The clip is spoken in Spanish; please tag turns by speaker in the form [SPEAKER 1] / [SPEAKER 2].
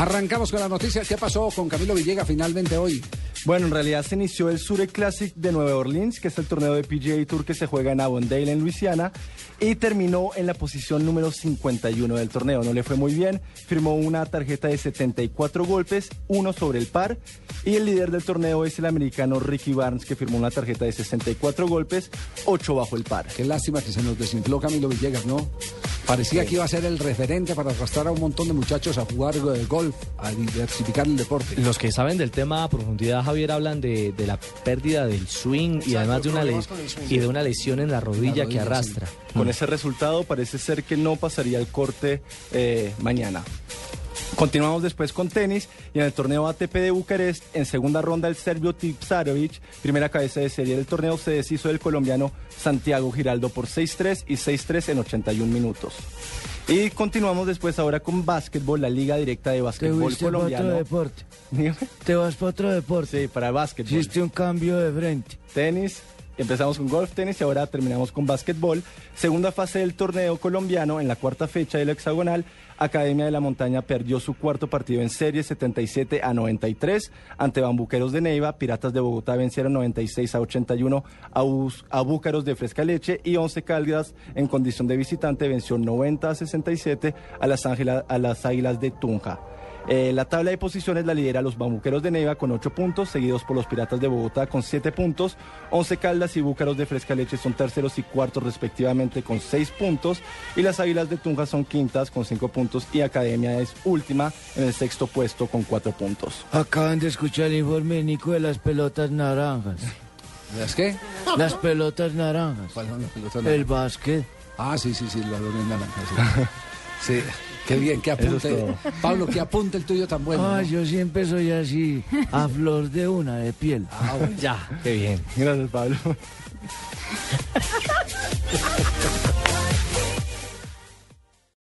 [SPEAKER 1] Arrancamos con la noticia. ¿Qué pasó con Camilo Villegas finalmente hoy?
[SPEAKER 2] Bueno, en realidad se inició el Sure Classic de Nueva Orleans, que es el torneo de PGA Tour que se juega en Avondale, en Luisiana, y terminó en la posición número 51 del torneo. No le fue muy bien, firmó una tarjeta de 74 golpes, uno sobre el par, y el líder del torneo es el americano Ricky Barnes, que firmó una tarjeta de 64 golpes, 8 bajo el par.
[SPEAKER 1] Qué lástima que se nos desinfló Camilo Villegas, ¿no? Parecía que iba a ser el referente para arrastrar a un montón de muchachos a jugar eh, golf, a diversificar el deporte.
[SPEAKER 3] Los que saben del tema a profundidad, Javier, hablan de, de la pérdida del swing y además de una, les- y de una lesión en la rodilla, que
[SPEAKER 1] rodilla,
[SPEAKER 3] arrastra.
[SPEAKER 2] Con ese resultado parece ser que no pasaría el corte eh, mañana. Continuamos después con tenis y en el torneo ATP de Bucarest, en segunda ronda el serbio Tipsarevic, primera cabeza de serie del torneo, se deshizo del colombiano Santiago Giraldo por 6-3 y 6-3 en 81 minutos. Y continuamos después ahora con básquetbol, la liga directa de
[SPEAKER 4] Te
[SPEAKER 2] básquetbol
[SPEAKER 4] fuiste para otro
[SPEAKER 2] colombiano.
[SPEAKER 4] deporte.
[SPEAKER 2] Dígame.
[SPEAKER 4] Te vas para otro deporte.
[SPEAKER 2] Sí, para básquetbol.
[SPEAKER 4] Hiciste un cambio de frente.
[SPEAKER 2] tenis. Empezamos con golf, tenis y ahora terminamos con básquetbol. Segunda fase del torneo colombiano en la cuarta fecha del hexagonal. Academia de la Montaña perdió su cuarto partido en serie 77 a 93 ante Bambuqueros de Neiva. Piratas de Bogotá vencieron 96 a 81 a, a Búcaros de Fresca Leche y 11 Caldas en condición de visitante venció 90 a 67 a las, a las Águilas de Tunja. Eh, la tabla de posiciones la lidera los Bambuqueros de Neiva con 8 puntos, seguidos por los Piratas de Bogotá con 7 puntos. 11 Caldas y Búcaros de Fresca Leche son terceros y cuartos respectivamente con 6 puntos. Y las Águilas de Tunja son quintas con 5 puntos y Academia es última en el sexto puesto con 4 puntos.
[SPEAKER 4] Acaban de escuchar el informe de Nico de las pelotas naranjas.
[SPEAKER 1] ¿Es qué?
[SPEAKER 4] Las pelotas naranjas.
[SPEAKER 1] ¿Cuál son las pelotas
[SPEAKER 4] El básquet.
[SPEAKER 1] Ah, sí, sí, sí, los balones naranjas. Sí. Sí, qué bien, qué apunte. Pablo, qué apunte el tuyo tan bueno.
[SPEAKER 4] Ah,
[SPEAKER 1] ¿no?
[SPEAKER 4] yo siempre soy así, a flor de una, de piel.
[SPEAKER 1] Ah, bueno.
[SPEAKER 3] Ya, qué bien.
[SPEAKER 2] Gracias, Pablo.